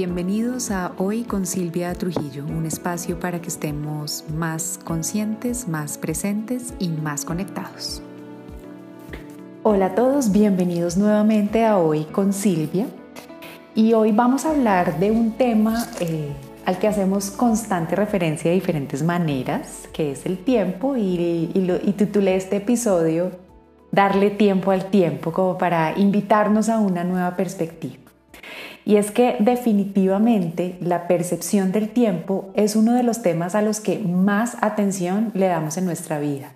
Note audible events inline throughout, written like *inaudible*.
Bienvenidos a Hoy con Silvia Trujillo, un espacio para que estemos más conscientes, más presentes y más conectados. Hola a todos, bienvenidos nuevamente a Hoy con Silvia. Y hoy vamos a hablar de un tema eh, al que hacemos constante referencia de diferentes maneras, que es el tiempo, y, y titulé este episodio Darle tiempo al tiempo, como para invitarnos a una nueva perspectiva. Y es que definitivamente la percepción del tiempo es uno de los temas a los que más atención le damos en nuestra vida.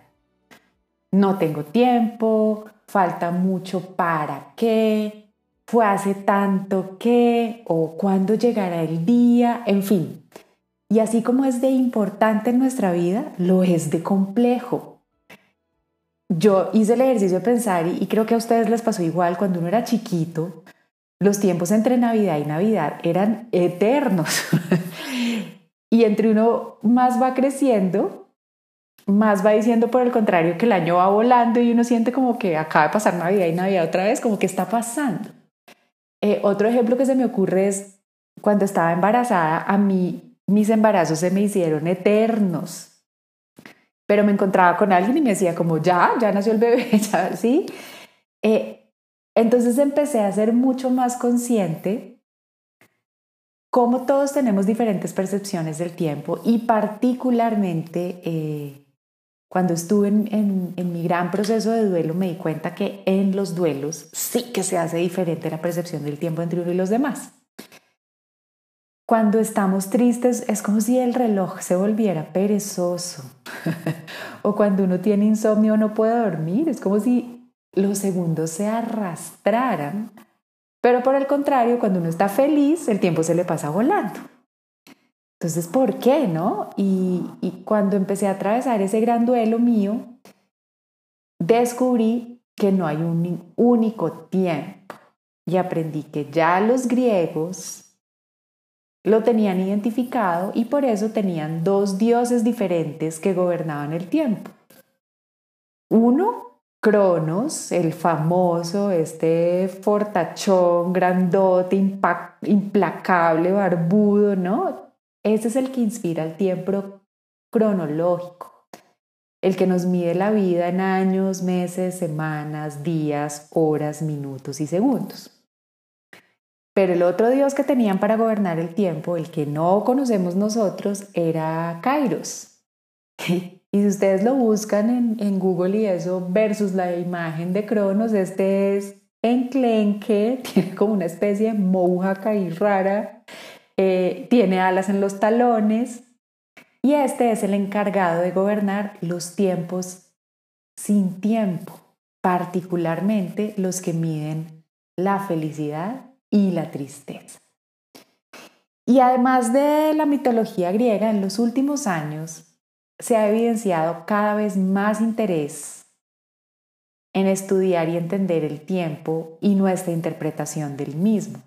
No tengo tiempo, falta mucho para qué, fue hace tanto que, o cuándo llegará el día, en fin. Y así como es de importante en nuestra vida, lo es de complejo. Yo hice el ejercicio de pensar y, creo que a ustedes les pasó igual cuando uno era chiquito los tiempos entre Navidad y Navidad eran eternos. *laughs* y entre uno más va creciendo, más va diciendo por el contrario que el año va volando y uno siente como que acaba de pasar Navidad y Navidad otra vez, como que está pasando. Eh, otro ejemplo que se me ocurre es cuando estaba embarazada, a mí mis embarazos se me hicieron eternos. Pero me encontraba con alguien y me decía como, ya, ya nació el bebé, *laughs* ya, ¿sí? Eh, entonces empecé a ser mucho más consciente cómo todos tenemos diferentes percepciones del tiempo y particularmente eh, cuando estuve en, mi gran proceso de duelo me di cuenta que en los duelos sí que se hace diferente la percepción del tiempo entre uno y los demás. Cuando estamos tristes es como si el reloj se volviera perezoso. *laughs* o cuando uno tiene insomnio no puede dormir, es como si los segundos se arrastraran, pero por el contrario, cuando uno está feliz, el tiempo se le pasa volando. Entonces, ¿por qué, no? Y, cuando empecé a atravesar ese gran duelo mío, descubrí que no hay un único tiempo y aprendí que ya los griegos lo tenían identificado y por eso tenían dos dioses diferentes que gobernaban el tiempo. Uno Cronos, el famoso, este fortachón, grandote, implacable, barbudo, ¿no? Ese es el que inspira el tiempo cronológico, el que nos mide la vida en años, meses, semanas, días, horas, minutos y segundos. Pero el otro dios que tenían para gobernar el tiempo, el que no conocemos nosotros, era Kairos. *laughs* Y si ustedes lo buscan en, Google y eso versus la imagen de Cronos, este es enclenque, *laughs* tiene como una especie de moja y rara, eh, tiene alas en los talones y este es el encargado de gobernar los tiempos sin tiempo, particularmente los que miden la felicidad y la tristeza. Y además de la mitología griega, en los últimos años se ha evidenciado cada vez más interés en estudiar y entender el tiempo y nuestra interpretación del mismo.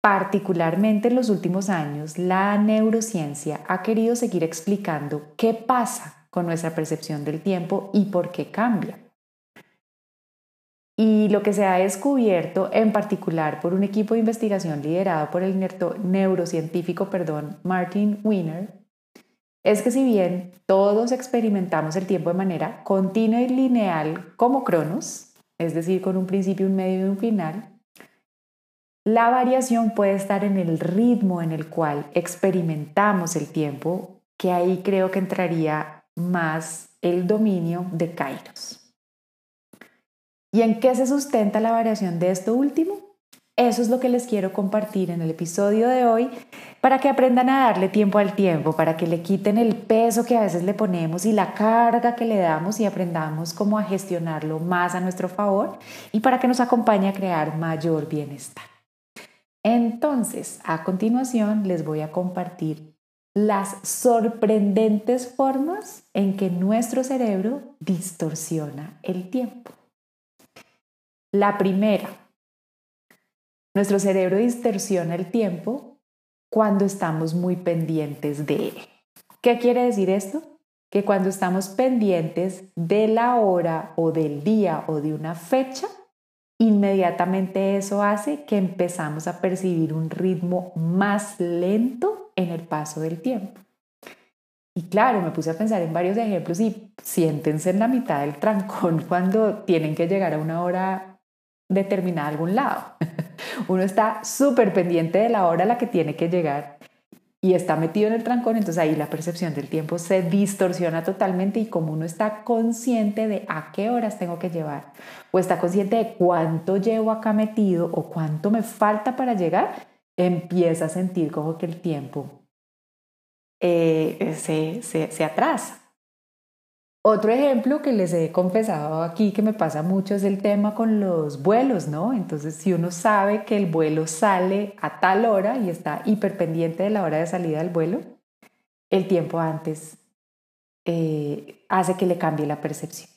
Particularmente en los últimos años, la neurociencia ha querido seguir explicando qué pasa con nuestra percepción del tiempo y por qué cambia. Y lo que se ha descubierto, en particular por un equipo de investigación liderado por el neurocientífico perdón, Martin Wiener, es que si bien todos experimentamos el tiempo de manera continua y lineal como Cronos, es decir, con un principio, un medio y un final, la variación puede estar en el ritmo en el cual experimentamos el tiempo, que ahí creo que entraría más el dominio de Kairos. ¿Y en qué se sustenta la variación de esto último? Eso es lo que les quiero compartir en el episodio de hoy para que aprendan a darle tiempo al tiempo, para que le quiten el peso que a veces le ponemos y la carga que le damos y aprendamos cómo a gestionarlo más a nuestro favor y para que nos acompañe a crear mayor bienestar. Entonces, a continuación les voy a compartir las sorprendentes formas en que nuestro cerebro distorsiona el tiempo. La primera, nuestro cerebro distorsiona el tiempo cuando estamos muy pendientes de él. ¿Qué quiere decir esto? Que cuando estamos pendientes de la hora o del día o de una fecha inmediatamente eso hace que empezamos a percibir un ritmo más lento en el paso del tiempo. Y claro, me puse a pensar en varios ejemplos y siéntense en la mitad del trancón *laughs* cuando tienen que llegar a una hora determinada algún lado. *laughs* Uno está súper pendiente de la hora a la que tiene que llegar y está metido en el trancón, entonces ahí la percepción del tiempo se distorsiona totalmente y como uno está consciente de a qué horas tengo que llevar o está consciente de cuánto llevo acá metido o cuánto me falta para llegar, empieza a sentir como que el tiempo eh, se, se, atrasa. Otro ejemplo que les he confesado aquí que me pasa mucho es el tema con los vuelos, ¿no? Entonces, si uno sabe que el vuelo sale a tal hora y está hiperpendiente de la hora de salida del vuelo, el tiempo antes eh, hace que le cambie la percepción.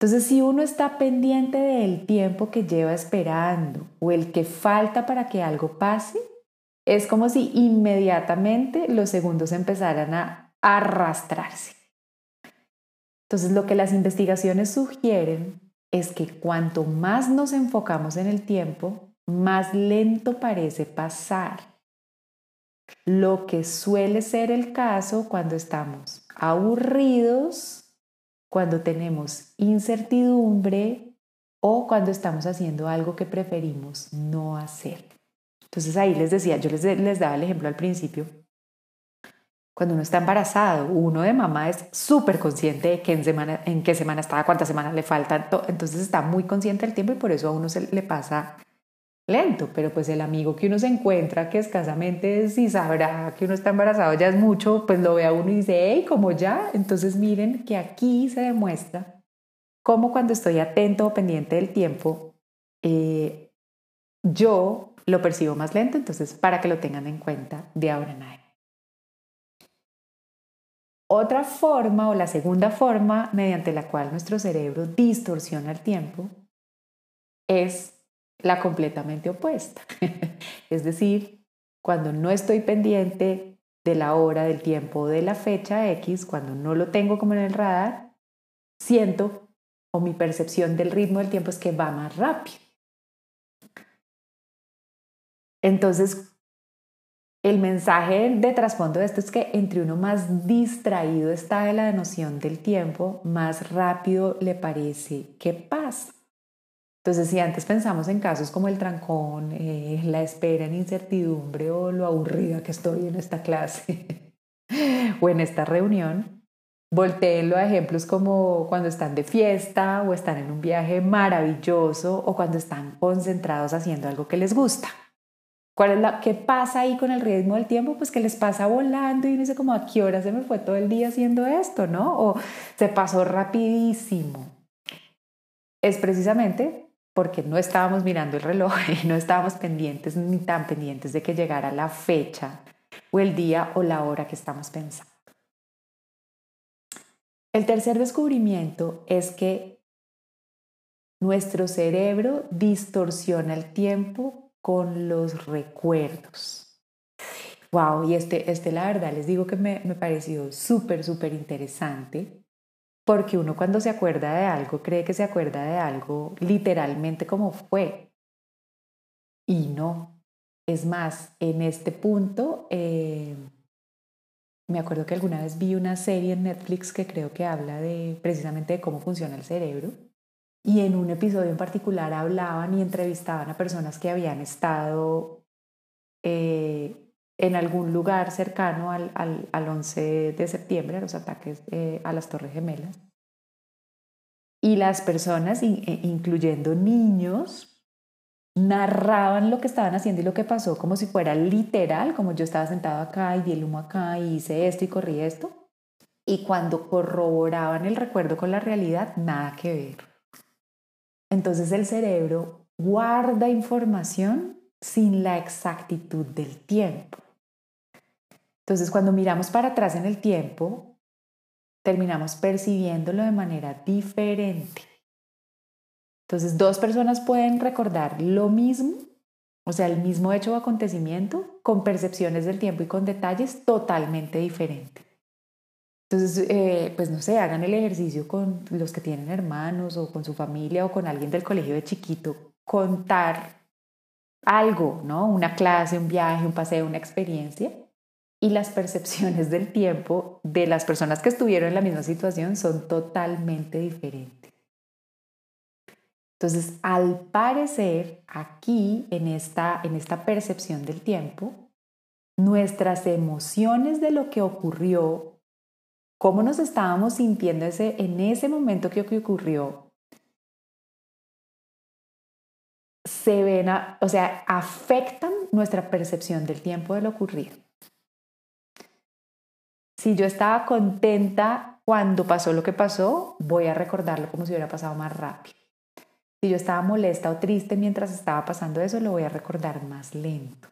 Entonces, si uno está pendiente del tiempo que lleva esperando o el que falta para que algo pase, es como si inmediatamente los segundos empezaran a arrastrarse. Entonces, lo que las investigaciones sugieren es que cuanto más nos enfocamos en el tiempo, más lento parece pasar. Lo que suele ser el caso cuando estamos aburridos, cuando tenemos incertidumbre o cuando estamos haciendo algo que preferimos no hacer. Entonces ahí les decía, yo les, les daba el ejemplo al principio, cuando uno está embarazado, uno de mamá es súper consciente de que en, semana, en qué semana está, cuántas semanas le faltan, entonces está muy consciente del tiempo y por eso a uno se le pasa lento, pero pues el amigo que uno se encuentra que escasamente si sabrá que uno está embarazado ya es mucho, pues lo ve a uno y dice, hey, como ya, entonces miren que aquí se demuestra cómo cuando estoy atento o pendiente del tiempo, eh, yo lo percibo más lento, entonces para que lo tengan en cuenta de ahora en adelante. Otra forma o la segunda forma mediante la cual nuestro cerebro distorsiona el tiempo es la completamente opuesta. *laughs* es decir, cuando no estoy pendiente de la hora, del tiempo, de la fecha X, cuando no lo tengo como en el radar, siento o mi percepción del ritmo del tiempo es que va más rápido. Entonces, el mensaje de trasfondo de esto es que entre uno más distraído está de la noción del tiempo, más rápido le parece que pasa. Entonces, si antes pensamos en casos como el trancón, eh, la espera en incertidumbre o lo aburrida que estoy en esta clase *laughs* o en esta reunión, volteenlo a ejemplos como cuando están de fiesta o están en un viaje maravilloso o cuando están concentrados haciendo algo que les gusta. ¿Cuál es la, ¿Qué pasa ahí con el ritmo del tiempo? Pues que les pasa volando y uno dice como a qué hora se me fue todo el día haciendo esto, ¿no? O se pasó rapidísimo. Es precisamente porque no estábamos mirando el reloj *laughs* y no estábamos pendientes ni tan pendientes de que llegara la fecha o el día o la hora que estamos pensando. El tercer descubrimiento es que nuestro cerebro distorsiona el tiempo con los recuerdos. Wow, y este, este la verdad les digo que me, me pareció súper, súper interesante, porque uno cuando se acuerda de algo cree que se acuerda de algo literalmente como fue. Y no. Es más, en este punto, eh, me acuerdo que alguna vez vi una serie en Netflix que creo que habla de precisamente de cómo funciona el cerebro y en un episodio en particular hablaban y entrevistaban a personas que habían estado eh, en algún lugar cercano al, al, 11 de septiembre, a los ataques eh, a las Torres Gemelas. Y las personas, eh, incluyendo niños, narraban lo que estaban haciendo y lo que pasó como si fuera literal, como yo estaba sentado acá y vi el humo acá y hice esto y corrí esto. Y cuando corroboraban el recuerdo con la realidad, nada que ver. Entonces el cerebro guarda información sin la exactitud del tiempo. Entonces cuando miramos para atrás en el tiempo, terminamos percibiéndolo de manera diferente. Entonces dos personas pueden recordar lo mismo, o sea, el mismo hecho o acontecimiento, con percepciones del tiempo y con detalles totalmente diferentes. Entonces, eh, pues no sé, hagan el ejercicio con los que tienen hermanos o con su familia o con alguien del colegio de chiquito, contar algo, ¿no? Una clase, un viaje, un paseo, una experiencia. Y las percepciones del tiempo de las personas que estuvieron en la misma situación son totalmente diferentes. Entonces, al parecer, aquí, en esta, en esta percepción del tiempo, nuestras emociones de lo que ocurrió, cómo nos estábamos sintiendo ese, en ese momento que ocurrió, se ven, o sea, afectan nuestra percepción del tiempo de lo ocurrido. Si yo estaba contenta cuando pasó lo que pasó, voy a recordarlo como si hubiera pasado más rápido. Si yo estaba molesta o triste mientras estaba pasando eso, lo voy a recordar más lento.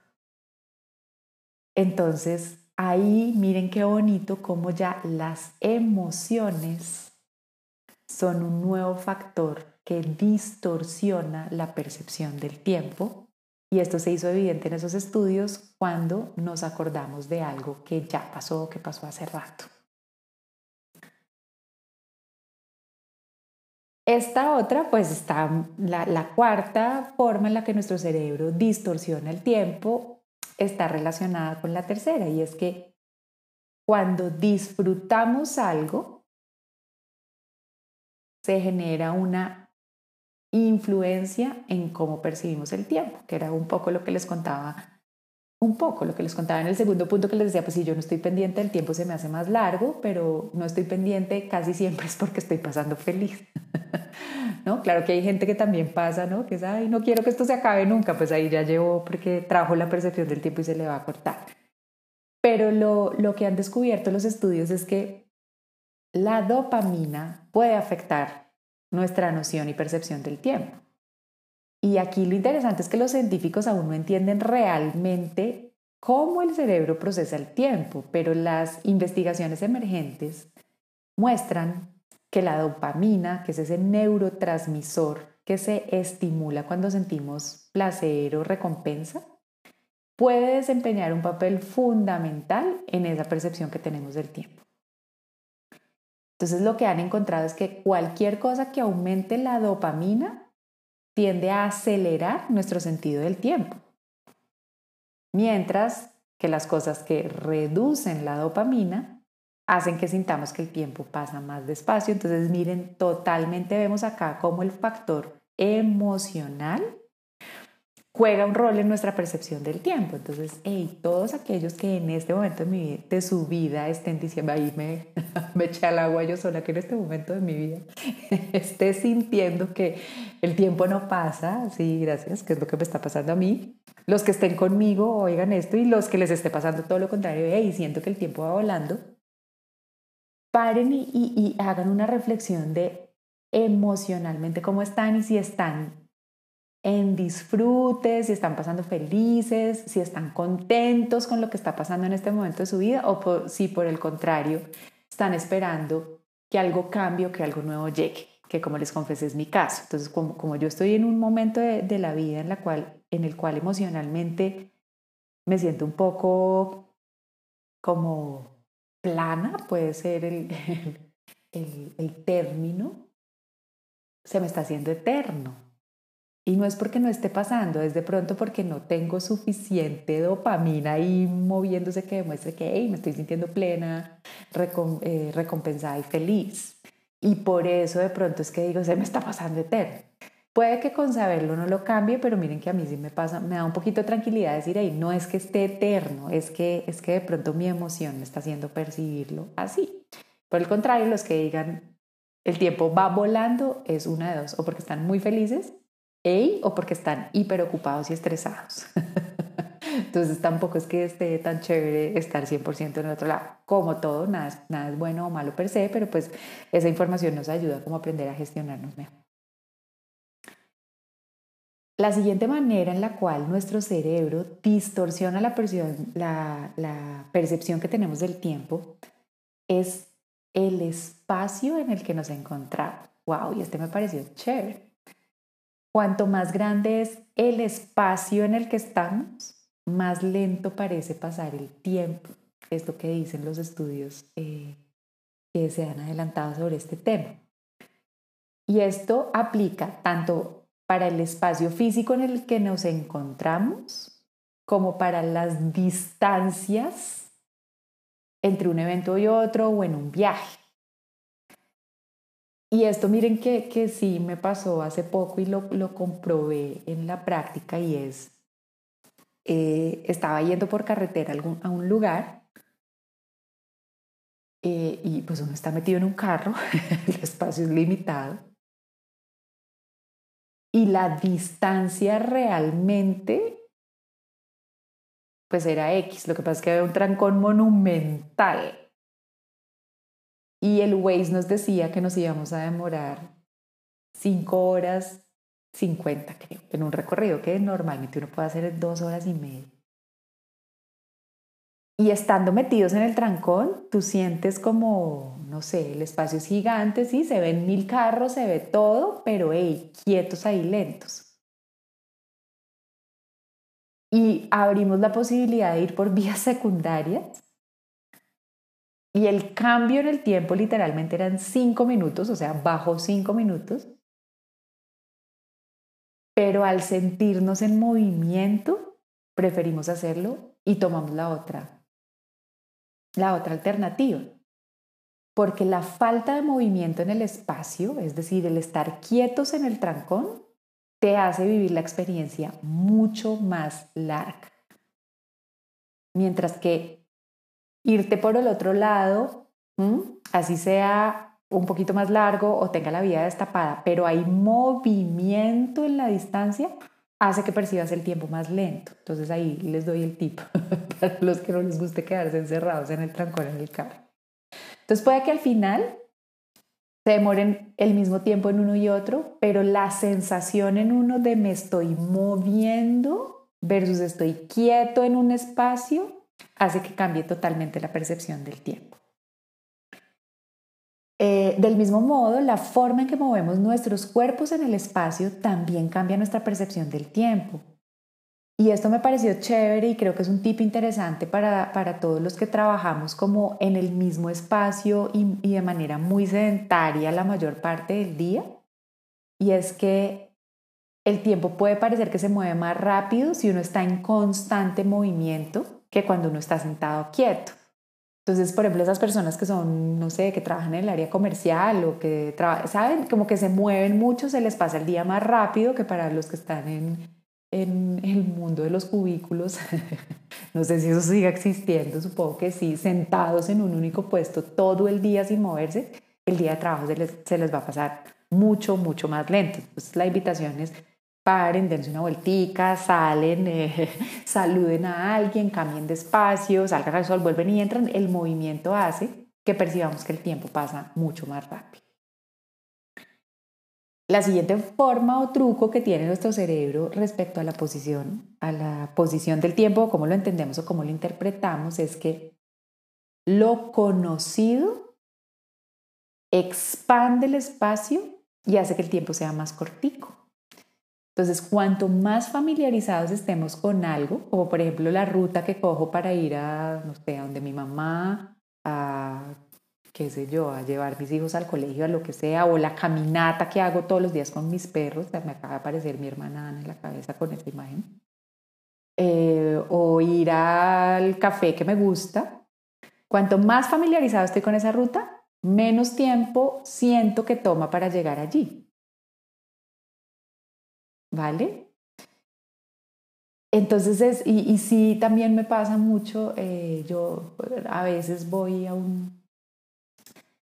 Entonces, ahí miren qué bonito cómo ya las emociones son un nuevo factor que distorsiona la percepción del tiempo. Y esto se hizo evidente en esos estudios cuando nos acordamos de algo que ya pasó, que pasó hace rato. Esta otra, pues está la, la, cuarta forma en la que nuestro cerebro distorsiona el tiempo, está relacionada con la tercera, y es que cuando disfrutamos algo, se genera una influencia en cómo percibimos el tiempo, que era un poco lo que les contaba un poco lo que les contaba en el segundo punto que les decía, pues si yo no estoy pendiente, el tiempo se me hace más largo, pero no estoy pendiente casi siempre es porque estoy pasando feliz. *laughs* ¿No? Claro que hay gente que también pasa, ¿no? Que es, ay, no quiero que esto se acabe nunca, pues ahí ya llevo porque trajo la percepción del tiempo y se le va a cortar. Pero lo, lo que han descubierto los estudios es que la dopamina puede afectar nuestra noción y percepción del tiempo. Y aquí lo interesante es que los científicos aún no entienden realmente cómo el cerebro procesa el tiempo, pero las investigaciones emergentes muestran que la dopamina, que es ese neurotransmisor que se estimula cuando sentimos placer o recompensa, puede desempeñar un papel fundamental en esa percepción que tenemos del tiempo. Entonces lo que han encontrado es que cualquier cosa que aumente la dopamina tiende a acelerar nuestro sentido del tiempo. Mientras que las cosas que reducen la dopamina hacen que sintamos que el tiempo pasa más despacio. Entonces, miren, totalmente vemos acá como el factor emocional juega un rol en nuestra percepción del tiempo. Entonces, hey, todos aquellos que en este momento de, mi, de su vida estén diciendo, ahí me, *laughs* me eché al agua yo sola, que en este momento de mi vida *laughs* esté sintiendo que el tiempo no pasa, sí, gracias, que es lo que me está pasando a mí. Los que estén conmigo oigan esto y los que les esté pasando todo lo contrario, hey, siento que el tiempo va volando, paren y, hagan una reflexión de emocionalmente cómo están y si están en disfrute, si están pasando felices, si están contentos con lo que está pasando en este momento de su vida o si por el contrario están esperando que algo cambie o que algo nuevo llegue, que como les confesé es mi caso. Entonces, como, como yo estoy en un momento de, la vida en, la cual, en el cual emocionalmente me siento un poco como plana, puede ser *laughs* el, el, término, se me está haciendo eterno y no es porque no esté pasando, es de pronto porque no tengo suficiente dopamina ahí moviéndose que demuestre que hey, me estoy sintiendo plena, eh, recompensada y feliz. Y por eso de pronto es que digo, se me está pasando eterno. Puede que con saberlo no lo cambie, pero miren que a mí sí me pasa, me da un poquito de tranquilidad decir, hey, no es que esté eterno, es que, es que de pronto mi emoción me está haciendo percibirlo así. Por el contrario, los que digan, el tiempo va volando, es una de dos, o porque están muy felices o porque están hiperocupados y estresados. *laughs* Entonces tampoco es que esté tan chévere estar 100% en el otro lado. Como todo, nada nada es bueno o malo per se, pero pues esa información nos ayuda como a aprender a gestionarnos mejor. La siguiente manera en la cual nuestro cerebro distorsiona la, la, la percepción que tenemos del tiempo es el espacio en el que nos encontramos. ¡Wow! Y este me pareció chévere. Cuanto más grande es el espacio en el que estamos, más lento parece pasar el tiempo. Es lo que dicen los estudios eh, que se han adelantado sobre este tema. Y esto aplica tanto para el espacio físico en el que nos encontramos como para las distancias entre un evento y otro o en un viaje. Y esto miren que, que sí me pasó hace poco y lo, lo comprobé en la práctica y es, eh, estaba yendo por carretera a, un lugar eh, y pues uno está metido en un carro, *laughs* el espacio es limitado y la distancia realmente pues era X, lo que pasa es que había un trancón monumental y el Waze nos decía que nos íbamos a demorar 5 horas 50, creo, en un recorrido que normalmente uno puede hacer en 2 horas y media. Y estando metidos en el trancón, tú sientes como, no sé, el espacio es gigante, sí, se ven mil carros, se ve todo, pero hey, quietos ahí, lentos. Y abrimos la posibilidad de ir por *laughs* vías secundarias y el cambio en el tiempo literalmente eran cinco minutos, o sea, bajo cinco minutos. Pero al sentirnos en movimiento, preferimos hacerlo y tomamos la otra, la otra alternativa. Porque la falta de movimiento en el espacio, es decir, el estar quietos en el trancón, te hace vivir la experiencia mucho más larga. Mientras que irte por el otro lado, así sea un poquito más largo o tenga la vía destapada, pero hay movimiento en la distancia, hace que percibas el tiempo más lento. Entonces ahí les doy el tip *laughs* para los que no les guste quedarse encerrados en el trancón en el carro. Entonces puede que al final se demoren el mismo tiempo en uno y otro, pero la sensación en uno de me estoy moviendo versus estoy quieto en un espacio hace que cambie totalmente la percepción del tiempo. Del mismo modo, la forma en que movemos nuestros cuerpos en el espacio también cambia nuestra percepción del tiempo. Y esto me pareció chévere y creo que es un tip interesante para, para todos los que trabajamos como en el mismo espacio y, y de manera muy sedentaria la mayor parte del día. Y es que el tiempo puede parecer que se mueve más rápido si uno está en constante movimiento que cuando uno está sentado quieto. Entonces, por ejemplo, esas personas que son, no sé, que trabajan en el área comercial o que, ¿saben? Como que se mueven mucho, se les pasa el día más rápido que para los que están en, en el mundo de los cubículos. *laughs* no sé si eso siga existiendo, supongo que sí, sentados en un único puesto todo el día sin moverse, el día de trabajo se les, se les va a pasar mucho, mucho más lento. Entonces, la invitación es paren, dense una vueltica, salen, eh, *laughs* saluden a alguien, cambien de espacio, salgan al sol, vuelven y entran, el movimiento hace que percibamos que el tiempo pasa mucho más rápido. La siguiente forma o truco que tiene nuestro cerebro respecto a la posición, a la posición del tiempo, cómo lo entendemos o cómo lo interpretamos, es que lo conocido expande el espacio y hace que el tiempo sea más cortico. Entonces, cuanto más familiarizados estemos con algo, como por ejemplo la ruta que cojo para ir a, no sé, a donde mi mamá, a, qué sé yo, a llevar mis hijos al colegio, a lo que sea, o la caminata que hago todos los días con mis perros, me acaba de aparecer mi hermana Ana en la cabeza con esta imagen, eh, o ir al café que me gusta, cuanto más familiarizado estoy con esa ruta, menos tiempo siento que toma para llegar allí. ¿Vale? Entonces, es, y, sí, también me pasa mucho, eh, yo a veces voy a un,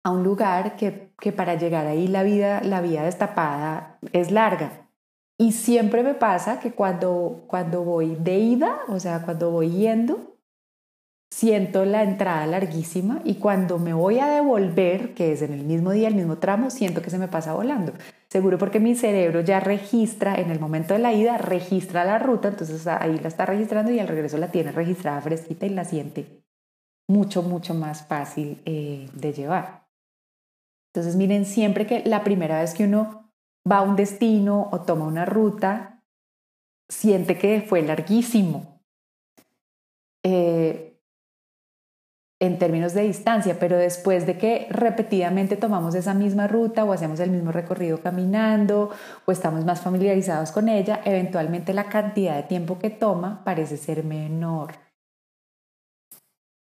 a un lugar que, que, para llegar ahí la vida, la vía destapada es larga. Y siempre me pasa que cuando, cuando voy de ida, o sea, cuando voy yendo, siento la entrada larguísima y cuando me voy a devolver, que es en el mismo día, el mismo tramo, siento que se me pasa volando. Seguro porque mi cerebro ya registra, en el momento de la ida, registra la ruta, entonces ahí la está registrando y al regreso la tiene registrada fresquita y la siente mucho, mucho más fácil eh, de llevar. Entonces miren, siempre que la primera vez que uno va a un destino o toma una ruta, siente que fue larguísimo. Eh, en términos de distancia, pero después de que repetidamente tomamos esa misma ruta o hacemos el mismo recorrido caminando o estamos más familiarizados con ella, eventualmente la cantidad de tiempo que toma parece ser menor.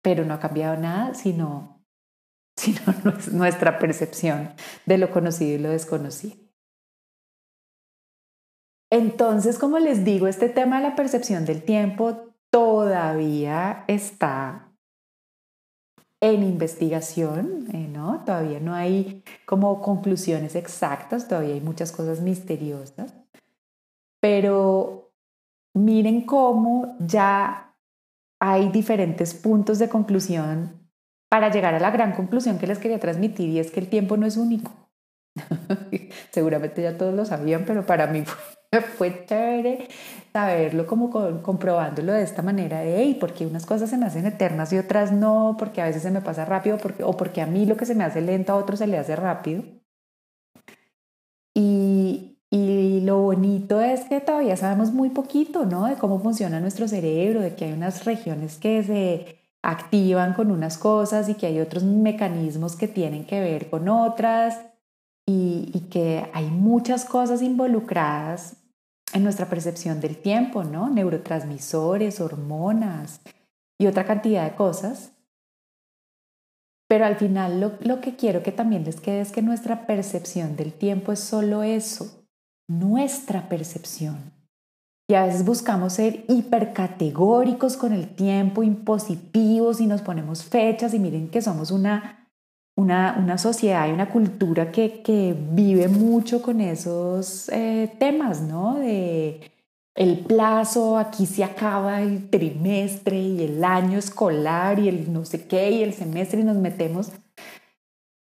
Pero no ha cambiado nada, sino, *laughs* sino nuestra percepción de lo conocido y lo desconocido. Entonces, como les digo, este tema de la percepción del tiempo todavía está en investigación, eh, ¿no? Todavía no hay como conclusiones exactas, todavía hay muchas cosas misteriosas, pero miren cómo ya hay diferentes puntos de conclusión para llegar a la gran conclusión que les quería transmitir y es que el tiempo no es único. *laughs* Seguramente ya todos lo sabían, pero para mí *laughs* fue, fue chévere saberlo como comprobándolo de esta manera de, hey, porque unas cosas se me hacen eternas y otras no, porque a veces se me pasa rápido porque, o porque a mí lo que se me hace lento a otro se le hace rápido. Y, y lo bonito es que todavía sabemos muy poquito, ¿no? De cómo funciona nuestro cerebro, de que hay unas regiones que se activan con unas cosas y que hay otros mecanismos que tienen que ver con otras y, que hay muchas cosas involucradas en nuestra percepción del tiempo, ¿no? Neurotransmisores, hormonas y otra cantidad de cosas. Pero al final lo, lo, que quiero que también les quede es que nuestra percepción del tiempo es solo eso, nuestra percepción. Y a veces buscamos ser hipercategóricos con el tiempo, impositivos y nos ponemos fechas y miren que somos una una, una, sociedad y una cultura que, que vive mucho con esos eh, temas, ¿no? De el plazo, aquí se acaba el trimestre y el año escolar y el no sé qué y el semestre y nos metemos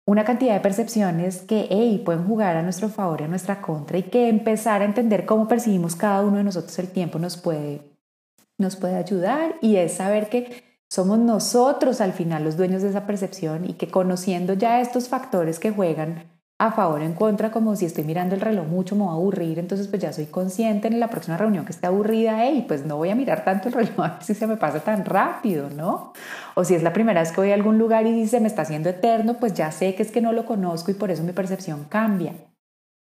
una cantidad de percepciones que hey, pueden jugar a nuestro favor y a nuestra contra y que empezar a entender cómo percibimos cada uno de nosotros el tiempo nos puede, nos puede ayudar y es saber que somos nosotros al final los dueños de esa percepción y que conociendo ya estos factores que juegan a favor o en contra, como si estoy mirando el reloj mucho, me voy a aburrir, entonces pues ya soy consciente en la próxima reunión que esté aburrida, y pues no voy a mirar tanto el *laughs* reloj a ver si se me pasa tan rápido, ¿no? O si es la primera vez que voy a algún lugar y se me está haciendo eterno, pues ya sé que es que no lo conozco y por eso mi percepción cambia.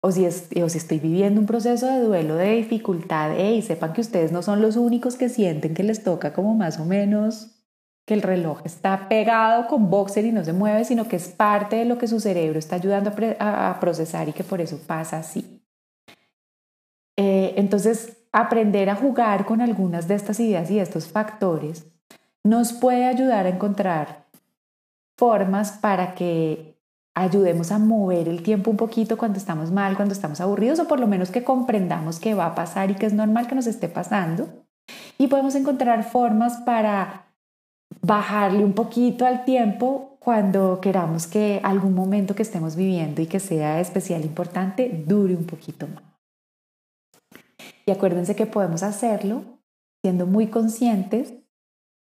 O si, es, o si estoy viviendo un proceso de duelo, de dificultad, y sepan que ustedes no son los únicos que sienten que les toca como más o menos que el reloj está pegado con boxer y no se mueve, sino que es parte de lo que su cerebro está ayudando a, procesar y que por eso pasa así. Eh, entonces, aprender a jugar con algunas de estas ideas y estos factores nos puede ayudar a encontrar formas para que ayudemos a mover el tiempo un poquito cuando estamos mal, cuando estamos aburridos, o por lo menos que comprendamos que va a pasar y que es normal que nos esté pasando. Y podemos encontrar formas para bajarle un poquito al tiempo cuando queramos que algún momento que estemos viviendo y que sea especial importante dure un poquito más. Y acuérdense que podemos hacerlo siendo muy conscientes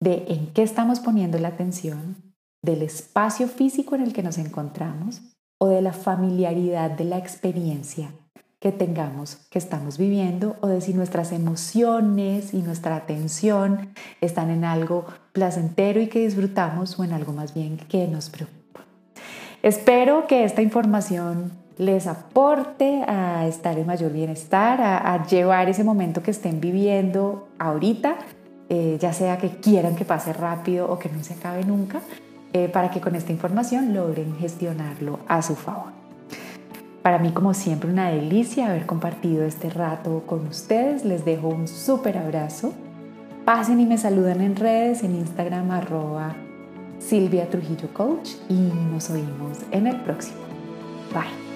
de en qué estamos poniendo la atención, del espacio físico en el que nos encontramos o de la familiaridad de la experiencia que tengamos, que estamos viviendo, o de si nuestras emociones y nuestra atención están en algo placentero y que disfrutamos o en algo más bien que nos preocupa. Espero que esta información les aporte a estar en mayor bienestar, a, llevar ese momento que estén viviendo ahorita, eh, ya sea que quieran que pase rápido o que no se acabe nunca, eh, para que con esta información logren gestionarlo a su favor. Para mí, como siempre, una delicia haber compartido este rato con ustedes. Les dejo un súper abrazo. Pasen y me saludan en redes, en Instagram, arroba Silvia Trujillo Coach y nos oímos en el próximo. Bye.